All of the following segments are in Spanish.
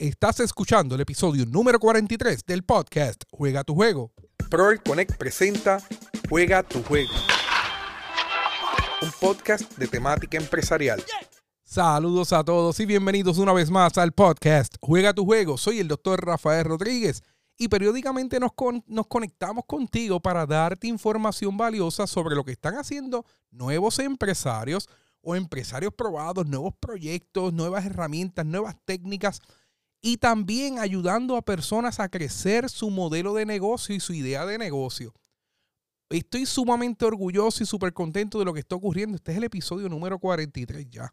Estás escuchando el episodio número 43 del podcast Juega tu juego. Proel Connect presenta Juega tu juego. Un podcast de temática empresarial. Saludos a todos y bienvenidos una vez más al podcast Juega tu juego. Soy el doctor Rafael Rodríguez y periódicamente nos, nos conectamos contigo para darte información valiosa sobre lo que están haciendo nuevos empresarios o empresarios probados, nuevos proyectos, nuevas herramientas, nuevas técnicas y también ayudando a personas a crecer su modelo de negocio y su idea de negocio. Estoy sumamente orgulloso y súper contento de lo que está ocurriendo. Este es el episodio número 43 ya.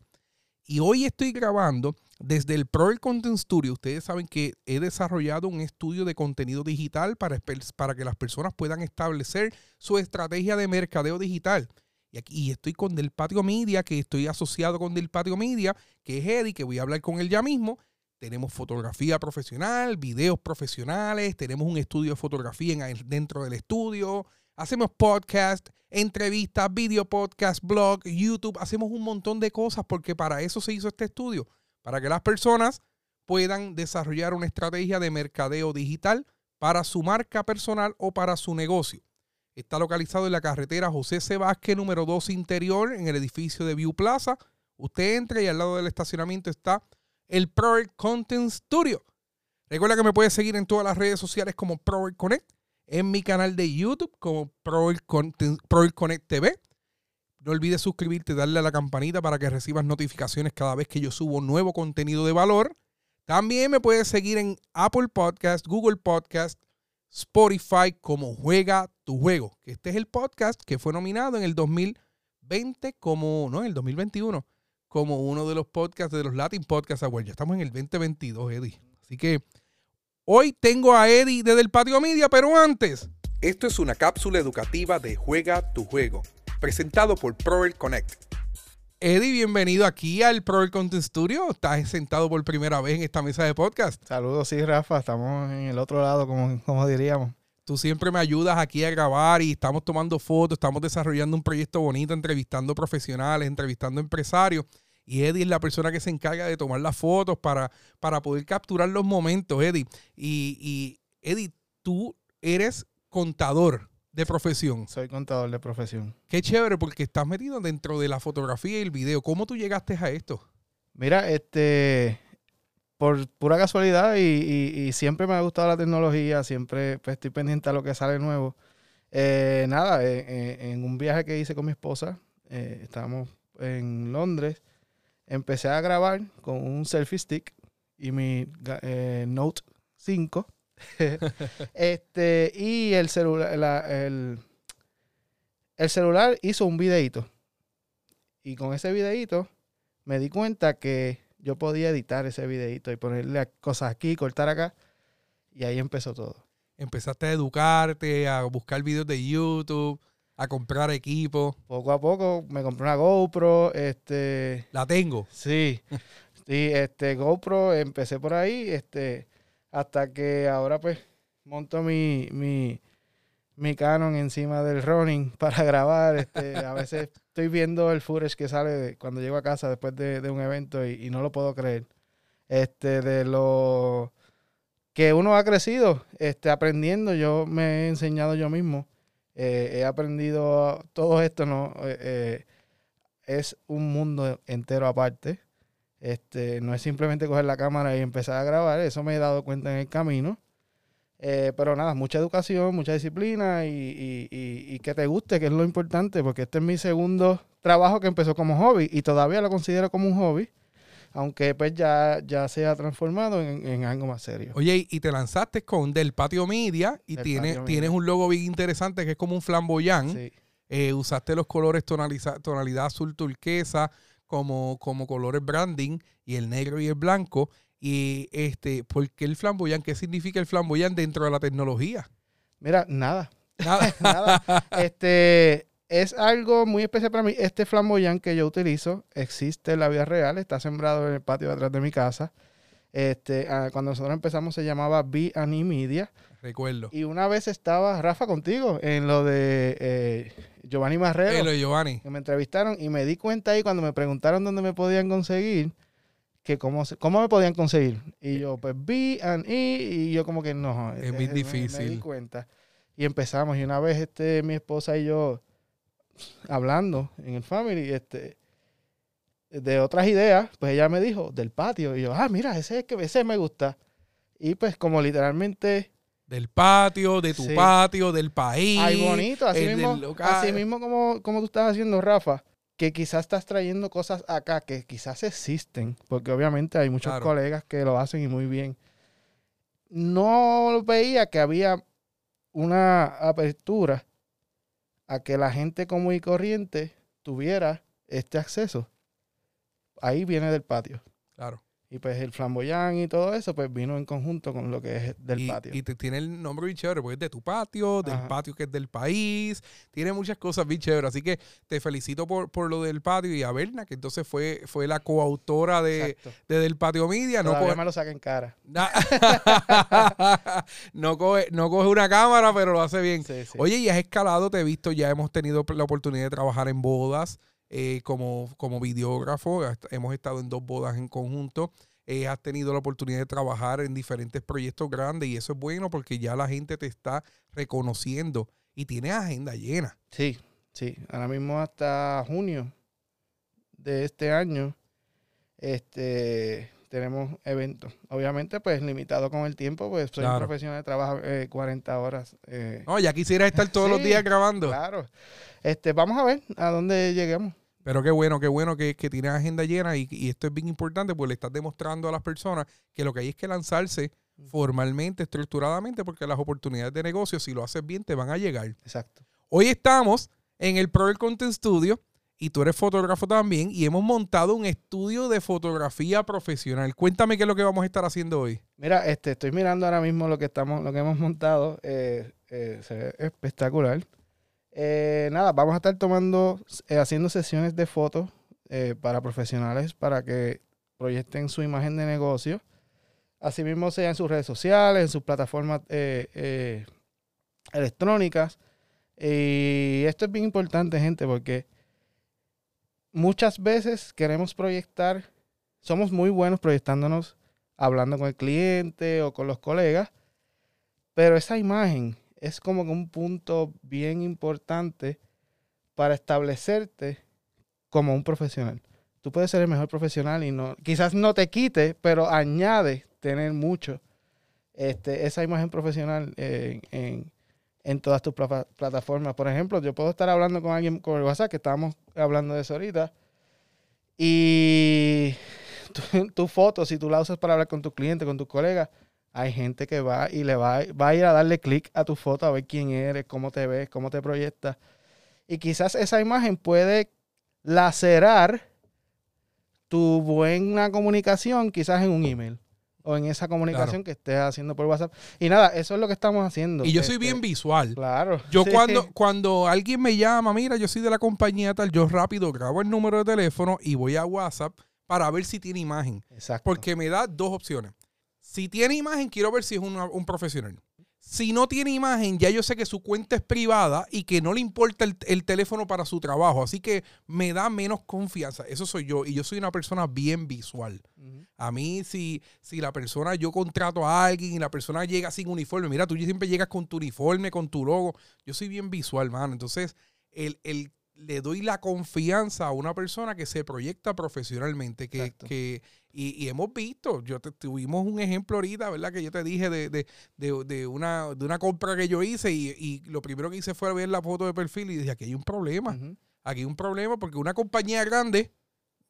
Y hoy estoy grabando desde el Pro Content Studio. Ustedes saben que he desarrollado un estudio de contenido digital para, para que las personas puedan establecer su estrategia de mercadeo digital. Y aquí estoy con Del Patio Media, que estoy asociado con Del Patio Media, que es Eddie, que voy a hablar con él ya mismo. Tenemos fotografía profesional, videos profesionales, tenemos un estudio de fotografía dentro del estudio, hacemos podcast, entrevistas, video podcast, blog, YouTube, hacemos un montón de cosas porque para eso se hizo este estudio, para que las personas puedan desarrollar una estrategia de mercadeo digital para su marca personal o para su negocio. Está localizado en la carretera José C. número 2 interior, en el edificio de View Plaza. Usted entra y al lado del estacionamiento está el Project Content Studio. Recuerda que me puedes seguir en todas las redes sociales como Project Connect, en mi canal de YouTube como Project Connect TV. No olvides suscribirte darle a la campanita para que recibas notificaciones cada vez que yo subo nuevo contenido de valor. También me puedes seguir en Apple Podcast, Google Podcast, Spotify como Juega tu Juego. Este es el podcast que fue nominado en el 2020 como, no, en el 2021 como uno de los podcasts de los Latin Podcast Awards. Ya estamos en el 2022, Eddie. Así que hoy tengo a Eddie desde el Patio Media, pero antes. Esto es una cápsula educativa de Juega tu Juego, presentado por Proel Connect. Eddie, bienvenido aquí al Proel Content Studio. Estás sentado por primera vez en esta mesa de podcast. Saludos, sí, Rafa. Estamos en el otro lado, como, como diríamos. Tú siempre me ayudas aquí a grabar y estamos tomando fotos, estamos desarrollando un proyecto bonito, entrevistando profesionales, entrevistando empresarios. Y Eddie es la persona que se encarga de tomar las fotos para, para poder capturar los momentos, Eddie. Y, y Eddie, tú eres contador de profesión. Soy contador de profesión. Qué chévere, porque estás metido dentro de la fotografía y el video. ¿Cómo tú llegaste a esto? Mira, este, por pura casualidad y, siempre me ha gustado la tecnología, siempre pues, estoy pendiente a lo que sale nuevo. Eh, nada, eh, eh, en un viaje que hice con mi esposa, estábamos en Londres empecé a grabar con un selfie stick y mi eh, Note 5. este, y el celular, el, el celular hizo un videito. Y con ese videito me di cuenta que yo podía editar ese videito y ponerle cosas aquí, cortar acá. Y ahí empezó todo. Empezaste a educarte, a buscar videos de YouTube a comprar equipo. Poco a poco me compré una GoPro, este... La tengo. Sí, sí, este, GoPro, empecé por ahí, este, hasta que ahora pues monto mi, mi, mi Canon encima del running para grabar, este, a veces estoy viendo el footage que sale cuando llego a casa después de, un evento y, y, no lo puedo creer. Este, de lo que uno ha crecido, este, aprendiendo, yo me he enseñado yo mismo eh, he aprendido todo esto, ¿no? Eh, eh, es un mundo entero aparte. Este, no es simplemente coger la cámara y empezar a grabar, eso me he dado cuenta en el camino. pero nada, mucha educación, mucha disciplina y, y, que te guste, que es lo importante, porque este es mi segundo trabajo que empezó como hobby y todavía lo considero como un hobby aunque pues ya, ya se ha transformado en, algo más serio. Oye, y te lanzaste con Del Patio Media y tienes, tienes un logo bien interesante que es como un flamboyán. Sí. Eh, usaste los colores tonalidad azul turquesa como, como colores branding y el negro y el blanco. Y este, ¿por qué el flamboyán? ¿Qué significa el flamboyán dentro de la tecnología? Mira, nada. Nada. nada. Este, es algo muy especial para mí. Este flamboyán que yo utilizo existe en la vida real, está sembrado en el patio de atrás de mi casa. Este, ah, cuando nosotros empezamos se llamaba B e Media. Recuerdo. Y una vez estaba Rafa contigo en lo de eh, Giovanni Marrero. lo de Giovanni. Que me entrevistaron y me di cuenta ahí cuando me preguntaron dónde me podían conseguir que cómo, cómo me podían conseguir. Y yo, pues, B and E, y yo como que no. Es eh, muy me- Me, di difícil. cuenta. Y empezamos, y una vez este, mi esposa y yo hablando en el family, este, de otras ideas, pues ella me dijo, del patio. Y yo, ah, mira, ese, es que, ese me gusta. Y pues como literalmente, Del patio, de tu Sí. patio, del país. ay, bonito, así mismo, así mismo como, como tú estás haciendo, Rafa, que quizás estás trayendo cosas acá que quizás existen, porque obviamente hay muchos Claro. colegas que lo hacen y muy bien. No veía que había una apertura a que la gente común y corriente tuviera este acceso. Ahí viene del patio. Claro. Y pues el flamboyán y todo eso, pues vino en conjunto con lo que es del y, patio. y te tiene el nombre bien chévere, porque es de tu patio, del Ajá. patio que es del país, tiene muchas cosas bien chéveres. Así que te felicito por, por lo del patio y a Berna, que entonces fue, fue la coautora de, Del Patio Media. No coge, me lo saca en cara. No, coge, no coge una cámara, pero lo hace bien. Sí, sí. Oye, y has escalado, te he visto, ya hemos tenido la oportunidad de trabajar en bodas eh, como, como videógrafo. Hemos estado en dos bodas en conjunto. Eh, has tenido la oportunidad de trabajar en diferentes proyectos grandes y eso es bueno porque ya la gente te está reconociendo y tienes agenda llena. Sí, sí. Ahora mismo hasta junio de este año, este, tenemos eventos. Obviamente, pues limitado con el tiempo, pues soy Claro. un profesional, trabajo eh, 40 horas. eh, No, ya quisieras estar todos los días grabando. claro. Este, vamos a ver a dónde lleguemos. Pero qué bueno, qué bueno que, que tienes agenda llena y, y esto es bien importante porque le estás demostrando a las personas que lo que hay es que lanzarse formalmente, estructuradamente, porque las oportunidades de negocio, si lo haces bien, te van a llegar. Exacto. Hoy estamos en el Pro Content Studio y tú eres fotógrafo también y hemos montado un estudio de fotografía profesional. Cuéntame qué es lo que vamos a estar haciendo hoy. Mira, este, estoy mirando ahora mismo lo que estamos, lo que hemos montado. eh, eh, se ve espectacular. Eh, nada, vamos a estar tomando, eh, haciendo sesiones de fotos para profesionales para que proyecten su imagen de negocio. Asimismo, sea en sus redes sociales, en sus plataformas electrónicas. Y esto es bien importante, gente, porque muchas veces queremos proyectar, somos muy buenos proyectándonos hablando con el cliente o con los colegas, pero esa imagen es como un punto bien importante para establecerte como un profesional. Tú puedes ser el mejor profesional y no, quizás no te quite, pero añade tener mucho este, esa imagen profesional en- en todas tus plata- plataformas. Por ejemplo, yo puedo estar hablando con alguien con el WhatsApp, que estábamos hablando de eso ahorita, y tu, tu foto, si tú la usas para hablar con tu cliente, con tus colegas, hay gente que va y le va, va a ir a darle clic a tu foto a ver quién eres, cómo te ves, cómo te proyectas. Y quizás esa imagen puede lacerar tu buena comunicación quizás en un email o en esa comunicación que estés haciendo por WhatsApp. Y nada, eso es lo que estamos haciendo. Y yo soy Este, bien visual. Claro. Yo Sí. cuando, cuando alguien me llama, mira, yo soy de la compañía tal, yo rápido grabo el número de teléfono y voy a WhatsApp para ver si tiene imagen. Exacto. Porque me da dos opciones. Si tiene imagen, quiero ver si es una- un profesional. Si no tiene imagen, ya yo sé que su cuenta es privada y que no le importa el, el teléfono para su trabajo. Así que me da menos confianza. Eso soy yo. Y yo soy una persona bien visual. A mí, si, si la persona, yo contrato a alguien y la persona llega sin uniforme, mira, tú siempre llegas con tu uniforme, con tu logo. Yo soy bien visual, mano. Entonces, el, el- le doy la confianza a una persona que se proyecta profesionalmente, que, que y, y hemos visto, yo te, tuvimos un ejemplo ahorita, ¿verdad? Que yo te dije de, de, de, de una, de una compra que yo hice y, y lo primero que hice fue ver la foto de perfil y dije, aquí hay un problema, aquí hay un problema porque una compañía grande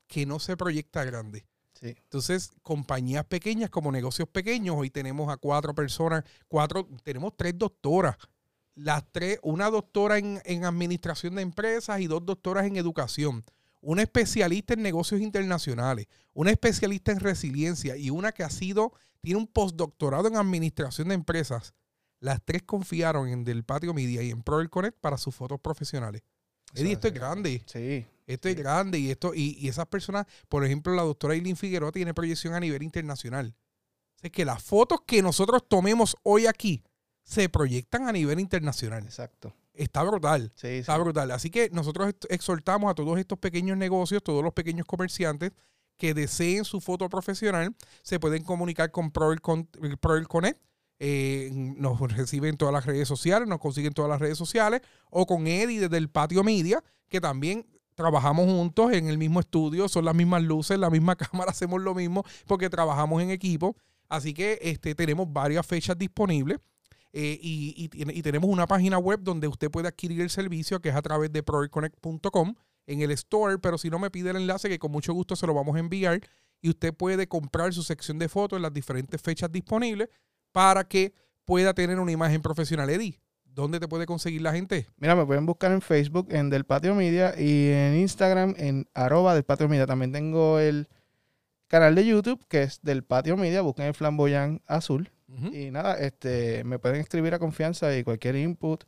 que no se proyecta grande. Sí. Entonces, compañías pequeñas como negocios pequeños, hoy tenemos a cuatro personas, cuatro, tenemos tres doctoras. Las tres, una doctora en, en administración de empresas y dos doctoras en educación. Una especialista en negocios internacionales, una especialista en resiliencia y una que ha sido, tiene un postdoctorado en administración de empresas. Las tres confiaron en Del Patio Media y en Proel Connect para sus fotos profesionales. Eddie, esto es grande. Sí. Esto es grande y esto y, y esas personas, por ejemplo, la doctora Eileen Figueroa tiene proyección a nivel internacional. O sea, que las fotos que nosotros tomemos hoy aquí se proyectan a nivel internacional. Exacto. Está brutal. Sí, sí. Está brutal. Así que nosotros ex- exhortamos a todos estos pequeños negocios, todos los pequeños comerciantes, que deseen su foto profesional, se pueden comunicar con Proel, Connect. Eh, nos reciben en todas las redes sociales, nos consiguen todas las redes sociales, o con Eddie desde el Patio Media, que también trabajamos juntos en el mismo estudio, son las mismas luces, la misma cámara, hacemos lo mismo porque trabajamos en equipo. Así que este, tenemos varias fechas disponibles. Eh, y, tenemos una página web donde usted puede adquirir el servicio que es a través de proreconnect.com en el store, pero si no me pide el enlace que con mucho gusto se lo vamos a enviar y usted puede comprar su sección de fotos en las diferentes fechas disponibles para que pueda tener una imagen profesional. Eddie, ¿dónde te puede conseguir la gente? Mira, me pueden buscar en Facebook en Del Patio Media y en Instagram en arroba del Patio Media. También tengo el canal de YouTube que es Del Patio Media. Busquen el flamboyán azul. Y nada, este, me pueden escribir a confianza y cualquier input.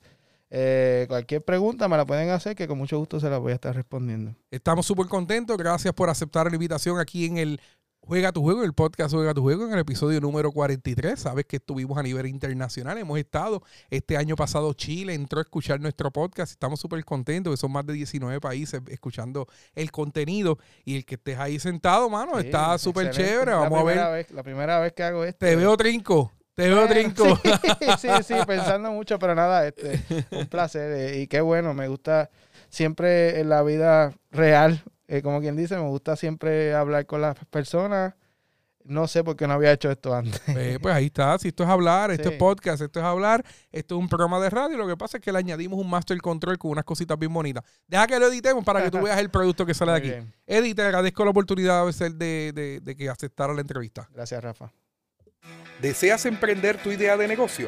Eh, cualquier pregunta me la pueden hacer que con mucho gusto se la voy a estar respondiendo. Estamos súper contentos. Gracias por aceptar la invitación aquí en el Juega tu juego, el podcast Juega tu juego, en el episodio número 43. Sabes que estuvimos a nivel internacional, hemos estado este año pasado Chile, entró a escuchar nuestro podcast. Estamos súper contentos, que son más de 19 países escuchando el contenido. Y el que estés ahí sentado, mano, está súper chévere. Vamos a ver. la primera vez que hago esto. Te veo trinco. Te veo trinco. Sí, sí, pensando mucho, pero nada, este, un placer. Eh, y qué bueno, me gusta siempre en la vida real eh, como quien dice, me gusta siempre hablar con las personas. No sé por qué no había hecho esto antes. Eh, pues ahí está. Si esto es hablar, esto es podcast, esto es hablar, esto es un programa de radio. Lo que pasa es que le añadimos un master control con unas cositas bien bonitas. Deja que lo editemos para que tú veas el producto que sale de aquí. Eddie, te agradezco la oportunidad de, de, de que aceptara la entrevista. Gracias, Rafa. ¿Deseas emprender tu idea de negocio?